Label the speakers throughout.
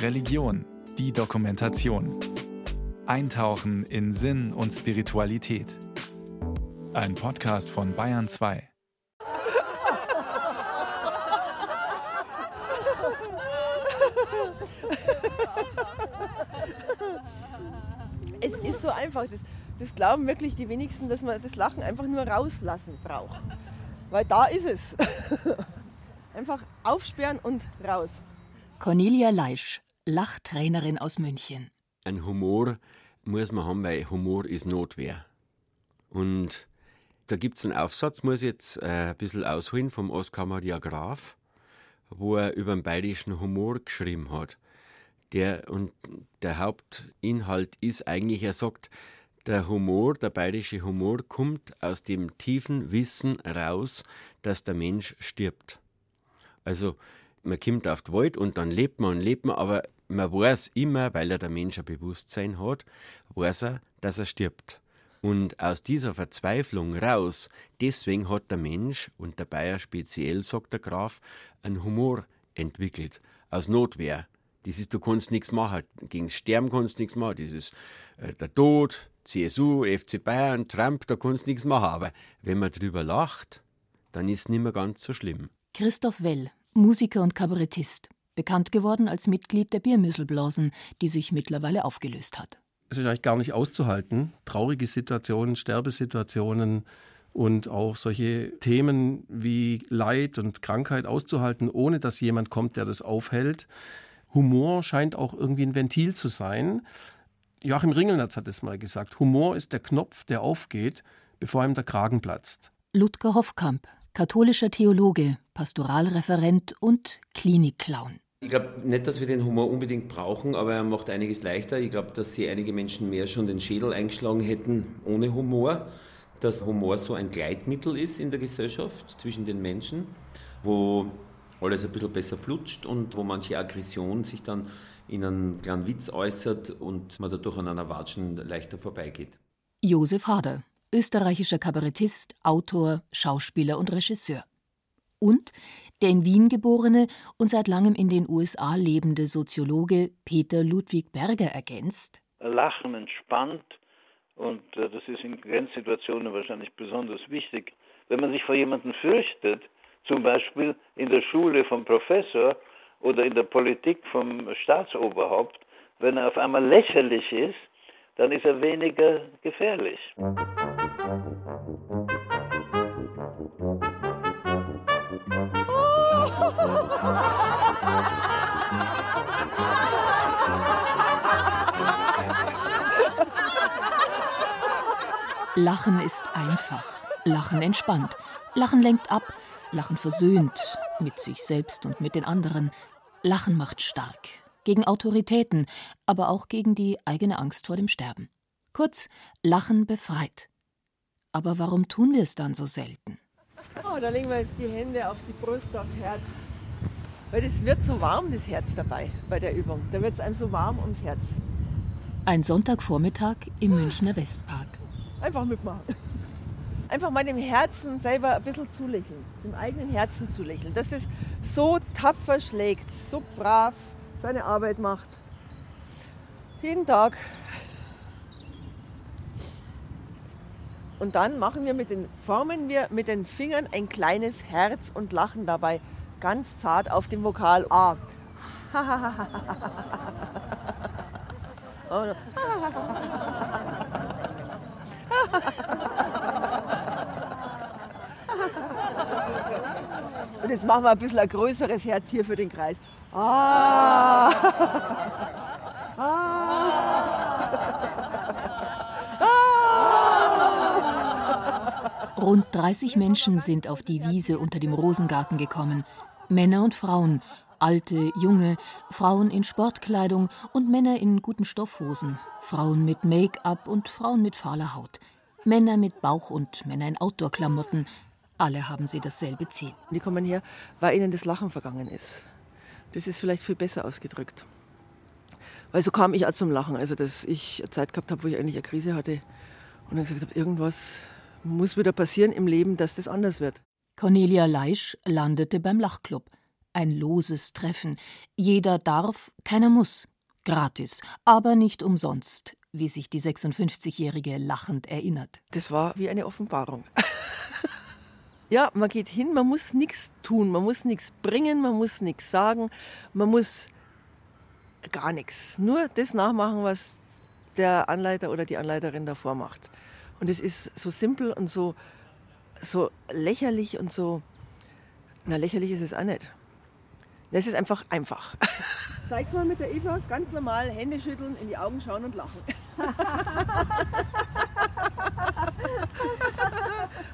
Speaker 1: Religion, die Dokumentation. Eintauchen in Sinn und Spiritualität. Ein Podcast von Bayern 2.
Speaker 2: Es ist so einfach. Das, das glauben wirklich die wenigsten, dass man das Lachen einfach nur rauslassen braucht. Weil da ist es. einfach aufsperren und raus.
Speaker 3: Cornelia Leisch, Lachtrainerin aus München.
Speaker 4: Ein Humor muss man haben, weil Humor ist Notwehr. Und da gibt es einen Aufsatz, muss ich jetzt äh, ein bisschen ausholen, vom Oskar Maria Graf, wo er über den bayerischen Humor geschrieben hat. Der, und der Hauptinhalt ist eigentlich, er sagt, der Humor, der bayerische Humor kommt aus dem tiefen Wissen raus, dass der Mensch stirbt. Also man kommt auf den Wald und dann lebt man und lebt man, aber man weiß immer, weil er der Mensch ein Bewusstsein hat, weiß er, dass er stirbt. Und aus dieser Verzweiflung raus, deswegen hat der Mensch und der Bayer speziell, sagt der Graf, einen Humor entwickelt. Aus Notwehr. Das ist, du kannst nichts machen. Gegen Sterben kannst du nichts machen. Das ist äh, der Tod, CSU, FC Bayern, Trump, da kannst du nichts machen. Aber wenn man drüber lacht, dann ist es nicht mehr ganz so schlimm.
Speaker 3: Christoph Well, Musiker und Kabarettist. Bekannt geworden als Mitglied der Biermüsselblasen, die sich mittlerweile aufgelöst hat
Speaker 5: es ist eigentlich gar nicht auszuhalten. Traurige Situationen, Sterbesituationen und auch solche Themen wie Leid und Krankheit auszuhalten, ohne dass jemand kommt, der das aufhält. Humor scheint auch irgendwie ein Ventil zu sein. Joachim Ringelnatz hat es mal gesagt. Humor ist der Knopf, der aufgeht, bevor ihm der Kragen platzt.
Speaker 3: Ludger Hoffkamp, katholischer Theologe, Pastoralreferent und Klinikclown.
Speaker 6: Ich glaube nicht, dass wir den Humor unbedingt brauchen, aber er macht einiges leichter. Ich glaube, dass sie einige Menschen mehr schon den Schädel eingeschlagen hätten ohne Humor. Dass Humor so ein Gleitmittel ist in der Gesellschaft zwischen den Menschen, wo alles ein bisschen besser flutscht und wo manche Aggression sich dann in einen kleinen Witz äußert und man dadurch an einer Watschen leichter vorbeigeht.
Speaker 3: Josef Hader, österreichischer Kabarettist, Autor, Schauspieler und Regisseur. Und der in Wien geborene und seit langem in den USA lebende Soziologe Peter Ludwig Berger ergänzt.
Speaker 7: Lachen entspannt und äh, das ist in Grenzsituationen wahrscheinlich besonders wichtig. Wenn man sich vor jemandem fürchtet, zum Beispiel in der Schule vom Professor oder in der Politik vom Staatsoberhaupt, wenn er auf einmal lächerlich ist, dann ist er weniger gefährlich.
Speaker 3: Lachen ist einfach, Lachen entspannt, Lachen lenkt ab, Lachen versöhnt mit sich selbst und mit den anderen. Lachen macht stark, gegen Autoritäten, aber auch gegen die eigene Angst vor dem Sterben. Kurz, Lachen befreit. Aber warum tun wir es dann so selten?
Speaker 2: Oh, da legen wir jetzt die Hände auf die Brust, aufs Herz. Weil es wird so warm, das Herz dabei, bei der Übung. Da wird es einem so warm ums Herz.
Speaker 3: Ein Sonntagvormittag im Münchner Westpark.
Speaker 2: Einfach mitmachen. Einfach mal dem Herzen selber ein bisschen zulächeln. Dem eigenen Herzen zulächeln. Dass es so tapfer schlägt, so brav seine Arbeit macht. Jeden Tag. Und dann machen wir mit den, formen wir mit den Fingern ein kleines Herz und lachen dabei ganz zart auf dem Vokal A. Und jetzt machen wir ein bisschen ein größeres Herz hier für den Kreis. Ah.
Speaker 3: Rund 30 Menschen sind auf die Wiese unter dem Rosengarten gekommen. Männer und Frauen, alte, junge, Frauen in Sportkleidung und Männer in guten Stoffhosen, Frauen mit Make-up und Frauen mit fahler Haut, Männer mit Bauch und Männer in Outdoor-Klamotten. Alle haben sie dasselbe Ziel.
Speaker 2: Die kommen her, weil ihnen das Lachen vergangen ist. Das ist vielleicht viel besser ausgedrückt. Weil so kam ich auch zum Lachen. Also, dass ich eine Zeit gehabt habe, wo ich eigentlich eine Krise hatte und dann gesagt habe, irgendwas muss wieder passieren im Leben, dass das anders wird.
Speaker 3: Cornelia Leisch landete beim Lachclub. Ein loses Treffen. Jeder darf, keiner muss. Gratis, aber nicht umsonst, wie sich die 56-Jährige lachend erinnert.
Speaker 2: Das war wie eine Offenbarung. ja, man geht hin, man muss nichts tun, man muss nichts bringen, man muss nichts sagen, man muss gar nichts. Nur das nachmachen, was der Anleiter oder die Anleiterin davor macht. Und es ist so simpel und so, so lächerlich und so, na lächerlich ist es auch nicht. Es ist einfach einfach. Zeig's mal mit der Eva, ganz normal, Hände schütteln, in die Augen schauen und lachen.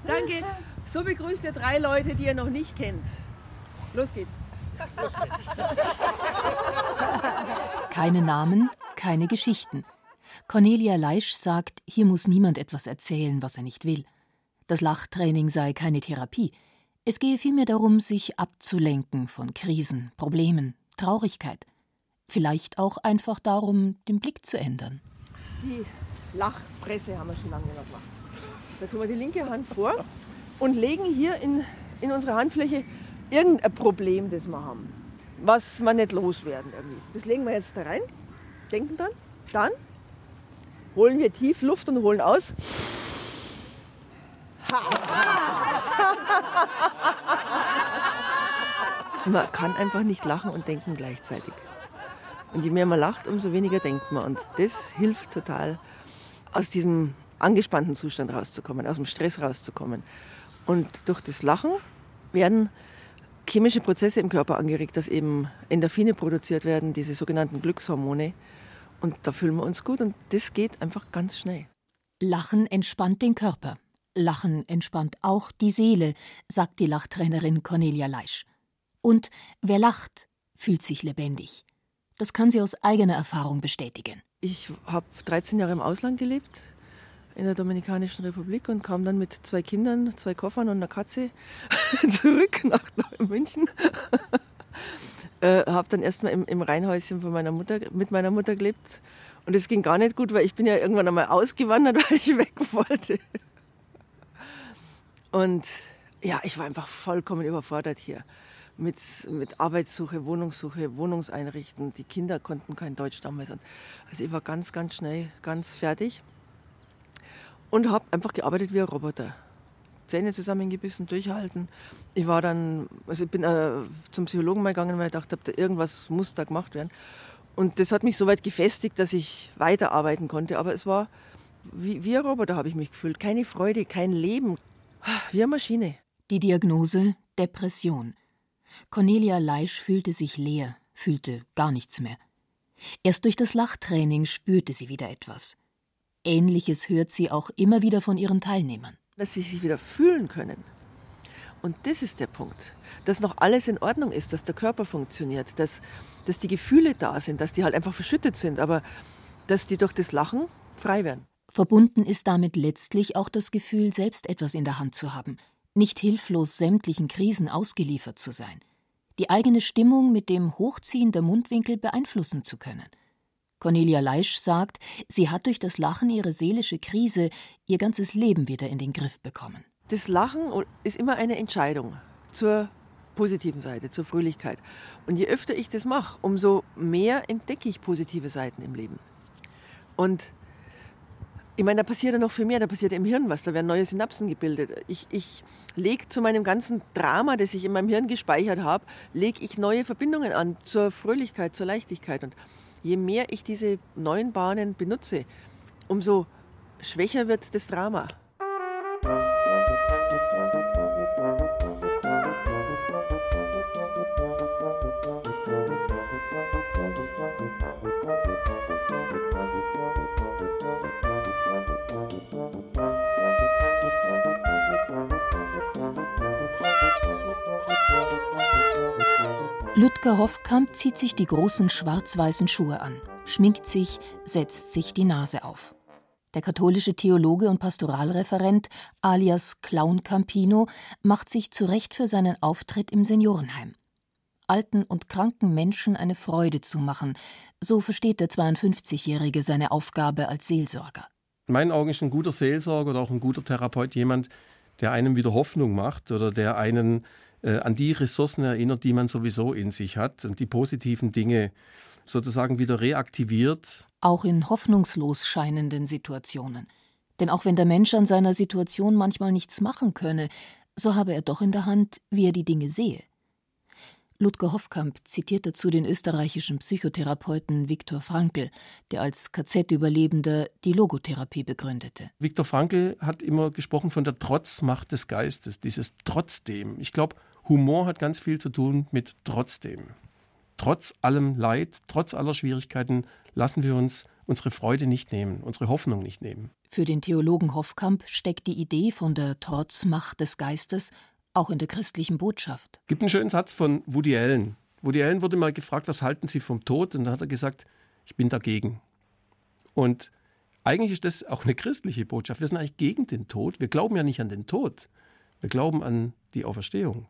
Speaker 2: Danke. So begrüßt ihr drei Leute, die ihr noch nicht kennt. Los geht's. Los geht's.
Speaker 3: Keine Namen, keine Geschichten. Cornelia Leisch sagt, hier muss niemand etwas erzählen, was er nicht will. Das Lachtraining sei keine Therapie. Es gehe vielmehr darum, sich abzulenken von Krisen, Problemen, Traurigkeit. Vielleicht auch einfach darum, den Blick zu ändern.
Speaker 2: Die Lachpresse haben wir schon lange mehr gemacht. Da tun wir die linke Hand vor und legen hier in, in unsere Handfläche irgendein Problem, das wir haben, was wir nicht loswerden. Irgendwie. Das legen wir jetzt da rein, denken dann, dann holen wir tief Luft und holen aus. man kann einfach nicht lachen und denken gleichzeitig. Und je mehr man lacht, umso weniger denkt man. Und das hilft total, aus diesem angespannten Zustand rauszukommen, aus dem Stress rauszukommen. Und durch das Lachen werden chemische Prozesse im Körper angeregt, dass eben Endorphine produziert werden, diese sogenannten Glückshormone. Und da fühlen wir uns gut und das geht einfach ganz schnell.
Speaker 3: Lachen entspannt den Körper. Lachen entspannt auch die Seele, sagt die Lachtrainerin Cornelia Leisch. Und wer lacht, fühlt sich lebendig. Das kann sie aus eigener Erfahrung bestätigen.
Speaker 2: Ich habe 13 Jahre im Ausland gelebt, in der Dominikanischen Republik und kam dann mit zwei Kindern, zwei Koffern und einer Katze zurück nach München. äh, habe dann erstmal im, im Reihenhäuschen von meiner Mutter, mit meiner Mutter gelebt. Und es ging gar nicht gut, weil ich bin ja irgendwann einmal ausgewandert, weil ich weg wollte. Und ja, ich war einfach vollkommen überfordert hier mit, mit Arbeitssuche, Wohnungssuche, Wohnungseinrichten. Die Kinder konnten kein Deutsch damals. Also ich war ganz, ganz schnell, ganz fertig und habe einfach gearbeitet wie ein Roboter. Zähne zusammengebissen, durchhalten. Ich war dann, also ich bin äh, zum Psychologen mal gegangen, weil ich dachte, da irgendwas muss da gemacht werden. Und das hat mich so weit gefestigt, dass ich weiterarbeiten konnte. Aber es war wie, wie ein Roboter, habe ich mich gefühlt. Keine Freude, kein Leben. Wie eine Maschine.
Speaker 3: Die Diagnose Depression. Cornelia Leisch fühlte sich leer, fühlte gar nichts mehr. Erst durch das Lachtraining spürte sie wieder etwas. Ähnliches hört sie auch immer wieder von ihren Teilnehmern.
Speaker 2: Dass sie sich wieder fühlen können. Und das ist der Punkt. Dass noch alles in Ordnung ist, dass der Körper funktioniert, dass, dass die Gefühle da sind, dass die halt einfach verschüttet sind, aber dass die durch das Lachen frei werden.
Speaker 3: Verbunden ist damit letztlich auch das Gefühl, selbst etwas in der Hand zu haben, nicht hilflos sämtlichen Krisen ausgeliefert zu sein, die eigene Stimmung mit dem Hochziehen der Mundwinkel beeinflussen zu können. Cornelia Leisch sagt, sie hat durch das Lachen ihre seelische Krise, ihr ganzes Leben wieder in den Griff bekommen.
Speaker 2: Das Lachen ist immer eine Entscheidung zur positiven Seite, zur Fröhlichkeit. Und je öfter ich das mache, umso mehr entdecke ich positive Seiten im Leben. Und ich meine, da passiert ja noch viel mehr, da passiert im Hirn was, da werden neue Synapsen gebildet. Ich, ich lege zu meinem ganzen Drama, das ich in meinem Hirn gespeichert habe, lege ich neue Verbindungen an zur Fröhlichkeit, zur Leichtigkeit. Und je mehr ich diese neuen Bahnen benutze, umso schwächer wird das Drama.
Speaker 3: Ludger Hoffkamp zieht sich die großen schwarz-weißen Schuhe an, schminkt sich, setzt sich die Nase auf. Der katholische Theologe und Pastoralreferent alias Clown Campino macht sich zurecht für seinen Auftritt im Seniorenheim. Alten und kranken Menschen eine Freude zu machen, so versteht der 52-Jährige seine Aufgabe als Seelsorger.
Speaker 5: In meinen Augen ist ein guter Seelsorger oder auch ein guter Therapeut jemand, der einem wieder Hoffnung macht oder der einen äh, an die Ressourcen erinnert, die man sowieso in sich hat und die positiven Dinge sozusagen wieder reaktiviert.
Speaker 3: Auch in hoffnungslos scheinenden Situationen. Denn auch wenn der Mensch an seiner Situation manchmal nichts machen könne, so habe er doch in der Hand, wie er die Dinge sehe. Ludger Hoffkamp zitiert dazu den österreichischen Psychotherapeuten Viktor Frankl, der als KZ-Überlebender die Logotherapie begründete.
Speaker 5: Viktor Frankl hat immer gesprochen von der Trotzmacht des Geistes, dieses Trotzdem. Ich glaube, Humor hat ganz viel zu tun mit Trotzdem. Trotz allem Leid, trotz aller Schwierigkeiten lassen wir uns unsere Freude nicht nehmen, unsere Hoffnung nicht nehmen.
Speaker 3: Für den Theologen Hoffkamp steckt die Idee von der Trotzmacht des Geistes auch in der christlichen Botschaft.
Speaker 5: Es gibt einen schönen Satz von Woody Allen. Woody Allen wurde mal gefragt, was halten Sie vom Tod? Und da hat er gesagt, ich bin dagegen. Und eigentlich ist das auch eine christliche Botschaft. Wir sind eigentlich gegen den Tod. Wir glauben ja nicht an den Tod. Wir glauben an die Auferstehung.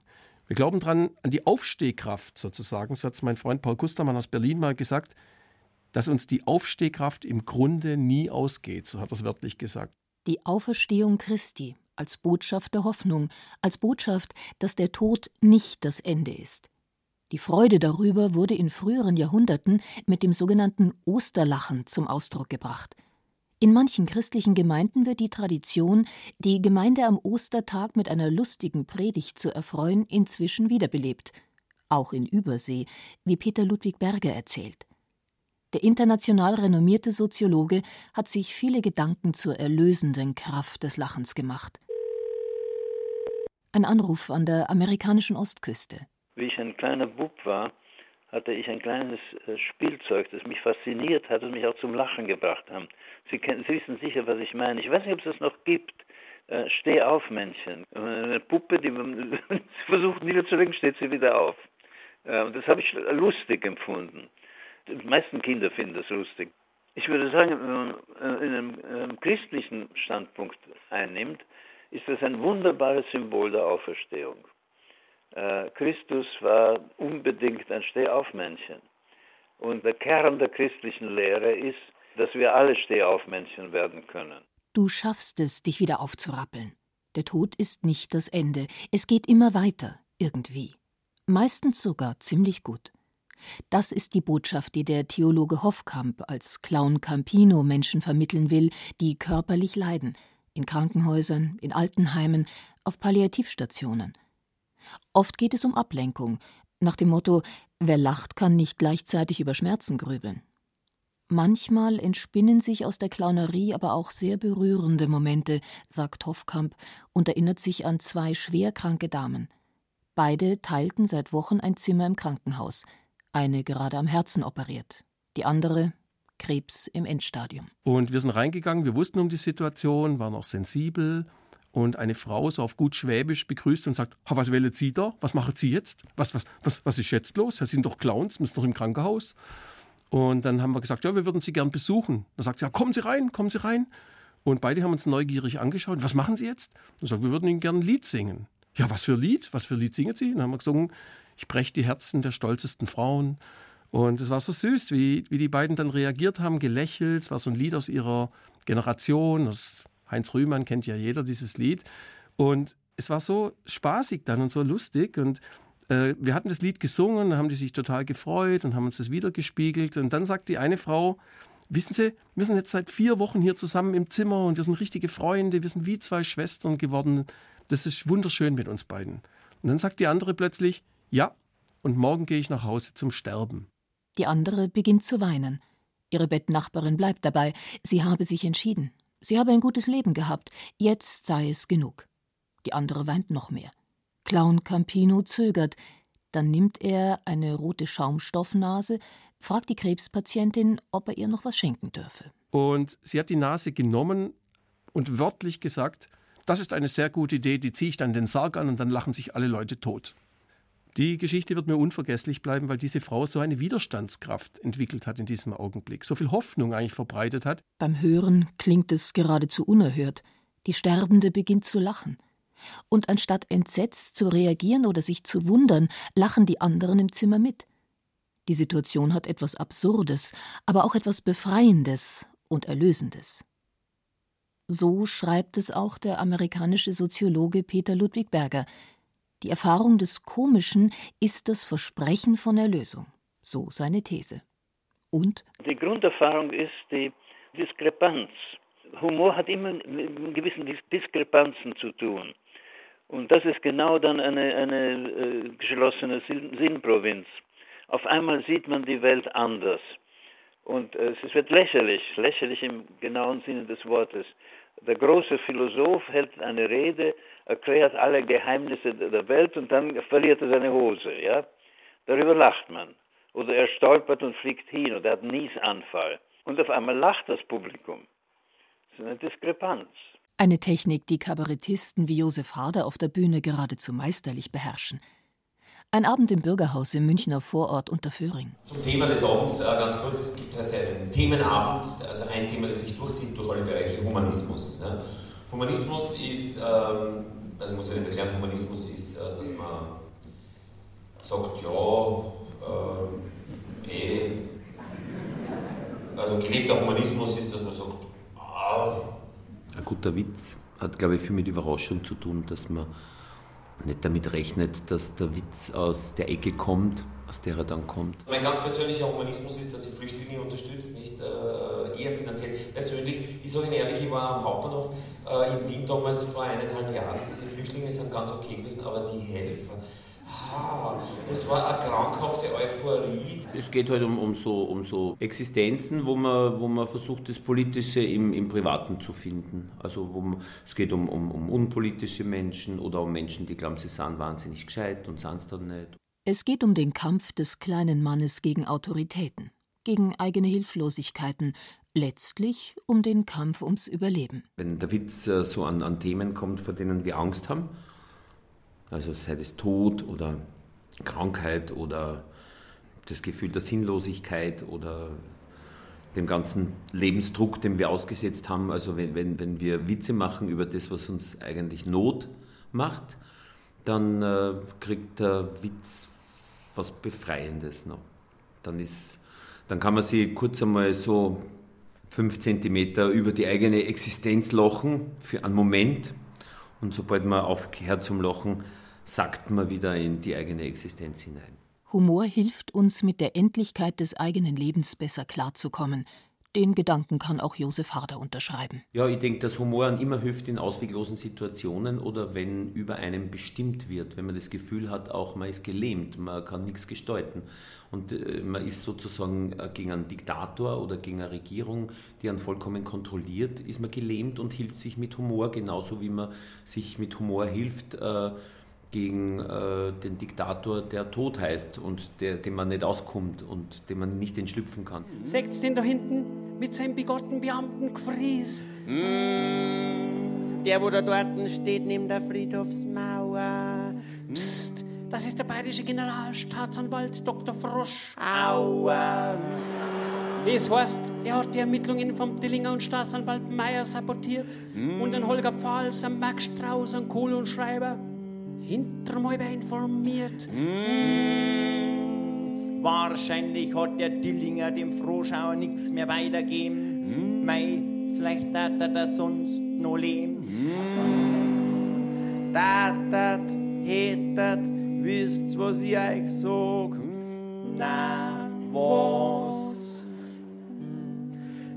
Speaker 5: Wir glauben dran, an die Aufstehkraft sozusagen. So hat mein Freund Paul Kustermann aus Berlin mal gesagt, dass uns die Aufstehkraft im Grunde nie ausgeht. So hat er es wörtlich gesagt.
Speaker 3: Die Auferstehung Christi als Botschaft der Hoffnung, als Botschaft, dass der Tod nicht das Ende ist. Die Freude darüber wurde in früheren Jahrhunderten mit dem sogenannten Osterlachen zum Ausdruck gebracht. In manchen christlichen Gemeinden wird die Tradition, die Gemeinde am Ostertag mit einer lustigen Predigt zu erfreuen, inzwischen wiederbelebt. Auch in Übersee, wie Peter Ludwig Berger erzählt. Der international renommierte Soziologe hat sich viele Gedanken zur erlösenden Kraft des Lachens gemacht. Ein Anruf an der amerikanischen Ostküste.
Speaker 7: Wie ich ein kleiner Bub war, hatte ich ein kleines äh, Spielzeug, das mich fasziniert hat und mich auch zum Lachen gebracht hat. Sie, kennen, Sie wissen sicher, was ich meine. Ich weiß nicht, ob es das noch gibt. Äh, Steh-auf-Männchen. Eine Puppe, die man versucht niederzulegen, steht sie wieder auf. Äh, das habe ich lustig empfunden. Die meisten Kinder finden das lustig. Ich würde sagen, wenn man äh, in einem, einem christlichen Standpunkt einnimmt, ist das ein wunderbares Symbol der Auferstehung. Äh, Christus war unbedingt ein Stehaufmännchen. Und der Kern der christlichen Lehre ist, dass wir alle Stehaufmännchen werden können.
Speaker 3: Du schaffst es, dich wieder aufzurappeln. Der Tod ist nicht das Ende. Es geht immer weiter, irgendwie. Meistens sogar ziemlich gut. Das ist die Botschaft, die der Theologe Hoffkamp als Clown Campino Menschen vermitteln will, die körperlich leiden, in Krankenhäusern, in Altenheimen, auf Palliativstationen. Oft geht es um Ablenkung, nach dem Motto Wer lacht, kann nicht gleichzeitig über Schmerzen grübeln. Manchmal entspinnen sich aus der Clownerie aber auch sehr berührende Momente, sagt Hoffkamp und erinnert sich an zwei schwerkranke Damen. Beide teilten seit Wochen ein Zimmer im Krankenhaus, eine gerade am Herzen operiert, die andere Krebs im Endstadium.
Speaker 5: Und wir sind reingegangen, wir wussten um die Situation, waren auch sensibel. Und eine Frau so auf gut Schwäbisch begrüßt und sagt: Was wählen Sie da? Was machen Sie jetzt? Was, was, was, was ist jetzt los? Sie sind doch Clowns, sind doch im Krankenhaus. Und dann haben wir gesagt: Ja, wir würden Sie gern besuchen. Dann sagt sie: Ja, kommen Sie rein, kommen Sie rein. Und beide haben uns neugierig angeschaut: Was machen Sie jetzt? Dann sagt: Wir würden Ihnen gern ein Lied singen. Ja, was für Lied? Was für Lied singen Sie? Dann haben wir gesungen: Ich breche die Herzen der stolzesten Frauen. Und es war so süß, wie, wie die beiden dann reagiert haben, gelächelt. Es war so ein Lied aus ihrer Generation. Das Heinz Rühmann kennt ja jeder dieses Lied. Und es war so spaßig dann und so lustig. Und äh, wir hatten das Lied gesungen, haben die sich total gefreut und haben uns das wiedergespiegelt. Und dann sagt die eine Frau, wissen Sie, wir sind jetzt seit vier Wochen hier zusammen im Zimmer und wir sind richtige Freunde, wir sind wie zwei Schwestern geworden. Das ist wunderschön mit uns beiden. Und dann sagt die andere plötzlich, ja, und morgen gehe ich nach Hause zum Sterben.
Speaker 3: Die andere beginnt zu weinen. Ihre Bettnachbarin bleibt dabei, sie habe sich entschieden. Sie habe ein gutes Leben gehabt, jetzt sei es genug. Die andere weint noch mehr. Clown Campino zögert, dann nimmt er eine rote Schaumstoffnase, fragt die Krebspatientin, ob er ihr noch was schenken dürfe.
Speaker 5: Und sie hat die Nase genommen und wörtlich gesagt, das ist eine sehr gute Idee, die ziehe ich dann den Sarg an und dann lachen sich alle Leute tot. Die Geschichte wird mir unvergesslich bleiben, weil diese Frau so eine Widerstandskraft entwickelt hat in diesem Augenblick, so viel Hoffnung eigentlich verbreitet hat.
Speaker 3: Beim Hören klingt es geradezu unerhört. Die Sterbende beginnt zu lachen. Und anstatt entsetzt zu reagieren oder sich zu wundern, lachen die anderen im Zimmer mit. Die Situation hat etwas Absurdes, aber auch etwas Befreiendes und Erlösendes. So schreibt es auch der amerikanische Soziologe Peter Ludwig Berger, Die Erfahrung des Komischen ist das Versprechen von Erlösung. So seine These. Und?
Speaker 7: Die Grunderfahrung ist die Diskrepanz. Humor hat immer mit gewissen Diskrepanzen zu tun. Und das ist genau dann eine, eine äh, geschlossene Sinnprovinz. Auf einmal sieht man die Welt anders. Und äh, es wird lächerlich, lächerlich im genauen Sinne des Wortes. Der große Philosoph hält eine Rede, erklärt alle Geheimnisse der Welt und dann verliert er seine Hose. Ja? Darüber lacht man. Oder er stolpert und fliegt hin oder hat einen Niesanfall. Und auf einmal lacht das Publikum. Das ist eine Diskrepanz.
Speaker 3: Eine Technik, die Kabarettisten wie Josef Harder auf der Bühne geradezu meisterlich beherrschen. Ein Abend im Bürgerhaus im Münchner Vorort Unterföhring.
Speaker 8: Zum Thema des Abends äh, ganz kurz, es gibt heute einen Themenabend, also ein Thema, das sich durchzieht durch alle Bereiche Humanismus. Ja. Humanismus ist, ähm, also muss ich nicht erklären, Humanismus ist, äh, dass man sagt, ja, äh, eh, also gelebter Humanismus ist, dass man sagt, ah,
Speaker 6: ein guter Witz hat, glaube ich, viel mit Überraschung zu tun, dass man nicht damit rechnet, dass der Witz aus der Ecke kommt, aus der er dann kommt.
Speaker 8: Mein ganz persönlicher Humanismus ist, dass ich Flüchtlinge unterstütze, nicht äh, eher finanziell. Persönlich, ich sage Ihnen ehrlich, ich war am Hauptbahnhof äh, in Wien damals vor eineinhalb Jahren. Diese Flüchtlinge sind ganz okay gewesen, aber die Helfer, Ah, das war eine krankhafte Euphorie.
Speaker 6: Es geht halt um, um, so, um so Existenzen, wo man, wo man versucht, das Politische im, im Privaten zu finden. Also wo man, es geht um, um, um unpolitische Menschen oder um Menschen, die glauben, sie sind wahnsinnig gescheit und sind es dann nicht.
Speaker 3: Es geht um den Kampf des kleinen Mannes gegen Autoritäten, gegen eigene Hilflosigkeiten, letztlich um den Kampf ums Überleben.
Speaker 6: Wenn der Witz äh, so an, an Themen kommt, vor denen wir Angst haben, also sei es Tod oder Krankheit oder das Gefühl der Sinnlosigkeit oder dem ganzen Lebensdruck, dem wir ausgesetzt haben. Also wenn, wenn, wenn wir Witze machen über das, was uns eigentlich Not macht, dann äh, kriegt der Witz was Befreiendes noch. Dann, ist, dann kann man sich kurz einmal so fünf Zentimeter über die eigene Existenz lachen für einen Moment und sobald man aufhört zum Lachen, sackt man wieder in die eigene Existenz hinein.
Speaker 3: Humor hilft uns, mit der Endlichkeit des eigenen Lebens besser klarzukommen. Den Gedanken kann auch Josef Harder unterschreiben.
Speaker 6: Ja, ich denke, dass Humor immer hilft in ausweglosen Situationen oder wenn über einem bestimmt wird, wenn man das Gefühl hat, auch man ist gelähmt, man kann nichts gestalten. Und äh, man ist sozusagen äh, gegen einen Diktator oder gegen eine Regierung, die einen vollkommen kontrolliert, ist man gelähmt und hilft sich mit Humor, genauso wie man sich mit Humor hilft. Äh, gegen äh, den Diktator, der tot heißt und der, dem man nicht auskommt und dem man nicht entschlüpfen kann.
Speaker 9: Seht den da hinten mit seinem bigotten Beamten gefries?
Speaker 10: Mm, der, wo da dort steht, neben der Friedhofsmauer.
Speaker 9: Psst, das ist der bayerische Generalstaatsanwalt Dr. Frosch.
Speaker 10: Aua.
Speaker 9: Das heißt, er hat die Ermittlungen vom Dillinger und Staatsanwalt Meyer sabotiert mm. und den Holger Pfahls, am Max Strauß, an Kohl und Schreiber hinterm Halber informiert.
Speaker 10: Mm. Wahrscheinlich hat der Dillinger dem Frohschauer nichts mehr weitergeben. Mm. Mei, vielleicht hat er das sonst noch leben. Mm. Tatat, hetat, wisst was ich euch sag? Na, was?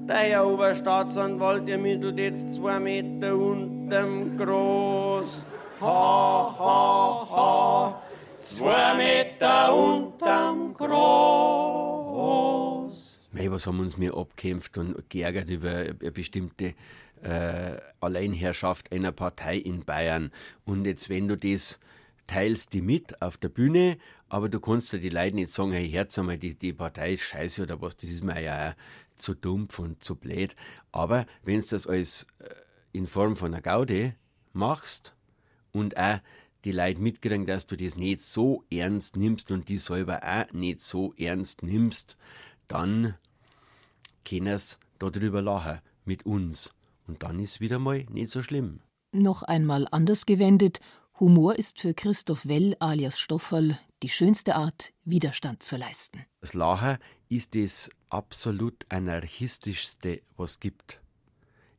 Speaker 10: Der Herr Oberstaatsanwalt ermittelt jetzt zwei Meter unterm Groß ha, ha, ha, zwei Meter unterm Groß.
Speaker 4: Mei, was haben uns mir abkämpft und geärgert über eine bestimmte äh, Alleinherrschaft einer Partei in Bayern. Und jetzt, wenn du das teilst die mit auf der Bühne, aber du kannst ja die Leute nicht sagen, hey, Herz einmal, die, die Partei ist scheiße oder was, das ist mir ja zu dumpf und zu blöd. Aber wenn du das als äh, in Form von einer Gaude machst, und auch die Leute mitkriegen, dass du das nicht so ernst nimmst und die selber auch nicht so ernst nimmst, dann können sie darüber lachen mit uns. Und dann ist wieder mal nicht so schlimm.
Speaker 3: Noch einmal anders gewendet, Humor ist für Christoph Well alias Stofferl die schönste Art, Widerstand zu leisten.
Speaker 4: Das Lachen ist das absolut anarchistischste, was gibt.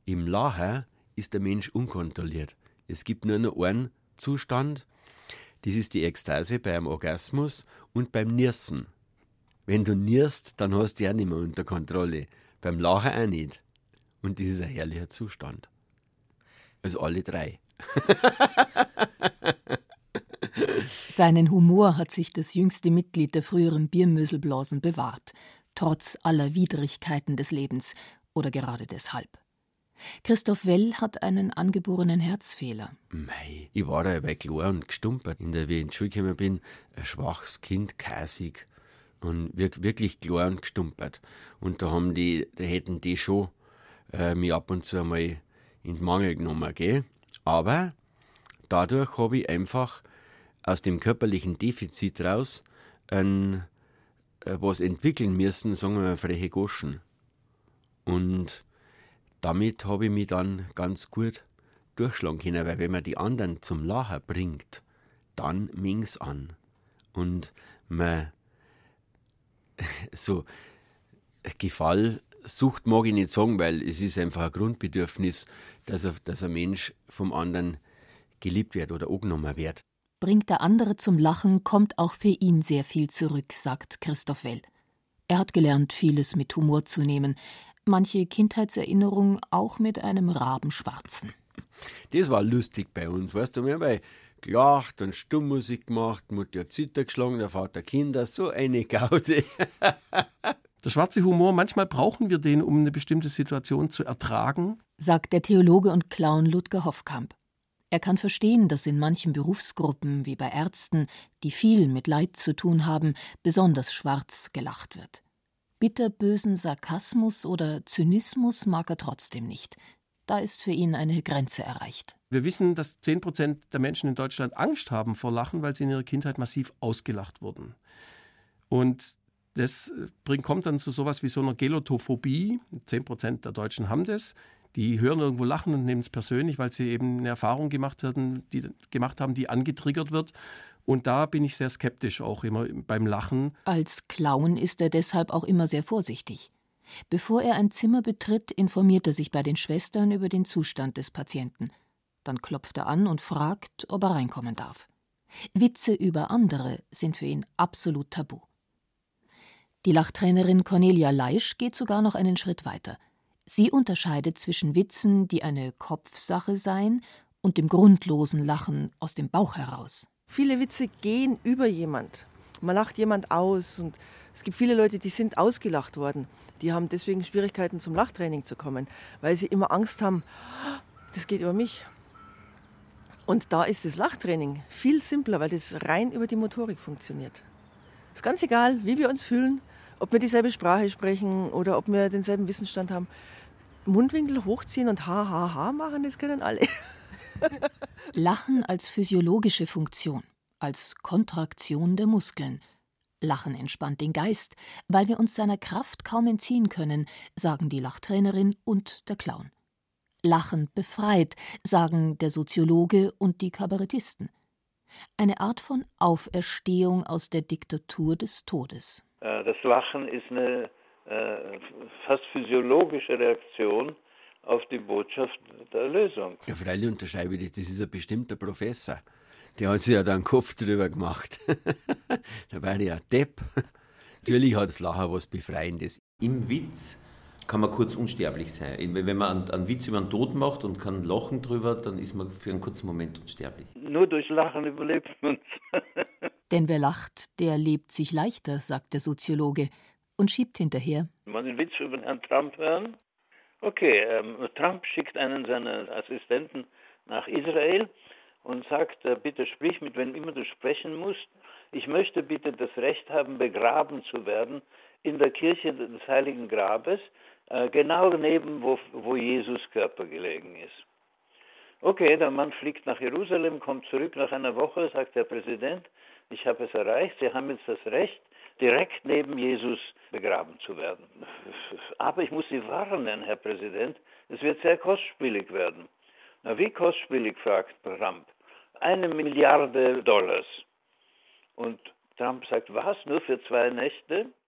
Speaker 4: Im Lachen ist der Mensch unkontrolliert. Es gibt nur noch einen Zustand, Das ist die Ekstase beim Orgasmus und beim Nirsen. Wenn du nirst, dann hast du ja nicht mehr unter Kontrolle. Beim Lachen auch nicht. Und das ist ein herrlicher Zustand. Also alle drei.
Speaker 3: Seinen Humor hat sich das jüngste Mitglied der früheren Biermöselblasen bewahrt, trotz aller Widrigkeiten des Lebens oder gerade deshalb. Christoph Well hat einen angeborenen Herzfehler.
Speaker 4: Mei, ich war da bei klar und gestumpert, in der, wie ich in die Schule gekommen bin, ein schwaches Kind, kasig und wirklich klar und gestumpert. Und da haben die, da hätten die schon äh, mich ab und zu einmal in den Mangel genommen, gell? Aber dadurch habe ich einfach aus dem körperlichen Defizit raus ein, äh, was entwickeln müssen, sagen wir mal, freche Goschen. Und damit habe ich mich dann ganz gut durchschlagen können, weil wenn man die anderen zum Lachen bringt, dann ming's an. Und man so Gefall sucht mag ich nicht sagen, weil es ist einfach ein Grundbedürfnis, dass, er, dass ein Mensch vom anderen geliebt wird oder angenommen wird.
Speaker 3: Bringt der andere zum Lachen, kommt auch für ihn sehr viel zurück, sagt Christoph Well. Er hat gelernt, vieles mit Humor zu nehmen, manche Kindheitserinnerung auch mit einem Rabenschwarzen.
Speaker 4: Das war lustig bei uns, weißt du, wir haben gelacht und Stummmusik gemacht, Mutter hat Zitter geschlagen, der Vater Kinder, so eine Gaude.
Speaker 5: der schwarze Humor, manchmal brauchen wir den, um eine bestimmte Situation zu ertragen,
Speaker 3: sagt der Theologe und Clown Ludger Hoffkamp. Er kann verstehen, dass in manchen Berufsgruppen, wie bei Ärzten, die viel mit Leid zu tun haben, besonders schwarz gelacht wird. Bitterbösen Sarkasmus oder Zynismus mag er trotzdem nicht. Da ist für ihn eine Grenze erreicht.
Speaker 5: Wir wissen, dass 10 Prozent der Menschen in Deutschland Angst haben vor Lachen, weil sie in ihrer Kindheit massiv ausgelacht wurden. Und das bringt, kommt dann zu sowas wie so einer Gelotophobie. 10 Prozent der Deutschen haben das. Die hören irgendwo lachen und nehmen es persönlich, weil sie eben eine Erfahrung gemacht, hatten, die, gemacht haben, die angetriggert wird. Und da bin ich sehr skeptisch auch immer beim Lachen.
Speaker 3: Als Clown ist er deshalb auch immer sehr vorsichtig. Bevor er ein Zimmer betritt, informiert er sich bei den Schwestern über den Zustand des Patienten. Dann klopft er an und fragt, ob er reinkommen darf. Witze über andere sind für ihn absolut tabu. Die Lachtrainerin Cornelia Leisch geht sogar noch einen Schritt weiter. Sie unterscheidet zwischen Witzen, die eine Kopfsache seien, und dem grundlosen Lachen aus dem Bauch heraus.
Speaker 2: Viele Witze gehen über jemand. Man lacht jemand aus und es gibt viele Leute, die sind ausgelacht worden. Die haben deswegen Schwierigkeiten zum Lachtraining zu kommen, weil sie immer Angst haben, das geht über mich. Und da ist das Lachtraining viel simpler, weil das rein über die Motorik funktioniert. Es ist ganz egal, wie wir uns fühlen, ob wir dieselbe Sprache sprechen oder ob wir denselben Wissensstand haben. Mundwinkel hochziehen und ha ha ha machen, das können alle.
Speaker 3: Lachen als physiologische Funktion, als Kontraktion der Muskeln. Lachen entspannt den Geist, weil wir uns seiner Kraft kaum entziehen können, sagen die Lachtrainerin und der Clown. Lachen befreit, sagen der Soziologe und die Kabarettisten. Eine Art von Auferstehung aus der Diktatur des Todes.
Speaker 7: Äh, das Lachen ist eine äh, fast physiologische Reaktion auf die Botschaft der Lösung.
Speaker 4: Ja, freilich unterschreibe ich das. Das ist ein bestimmter Professor. Der hat sich ja da einen Kopf drüber gemacht. da war ja Depp. Natürlich hat das Lachen was Befreiendes.
Speaker 6: Im Witz kann man kurz unsterblich sein. Wenn man einen, Witz über einen Tod macht und kann lachen drüber, dann ist man für einen kurzen Moment unsterblich.
Speaker 7: Nur durch Lachen überlebt man
Speaker 3: Denn wer lacht, der lebt sich leichter, sagt der Soziologe und schiebt hinterher.
Speaker 7: Wenn man den Witz über Herrn Trump hören, Okay, ähm, Trump schickt einen seiner Assistenten nach Israel und sagt, äh, bitte sprich mit wem immer du sprechen musst. Ich möchte bitte das Recht haben, begraben zu werden in der Kirche des Heiligen Grabes, äh, genau neben, wo, wo Jesus Körper gelegen ist. Okay, der Mann fliegt nach Jerusalem, kommt zurück nach einer Woche, sagt der Präsident, ich habe es erreicht, Sie haben jetzt das Recht, direkt neben Jesus begraben zu werden. Aber ich muss Sie warnen, Herr Präsident, es wird sehr kostspielig werden. Na, wie kostspielig, fragt Trump. Eine Milliarde Dollars. Und Trump sagt, was, nur für zwei Nächte?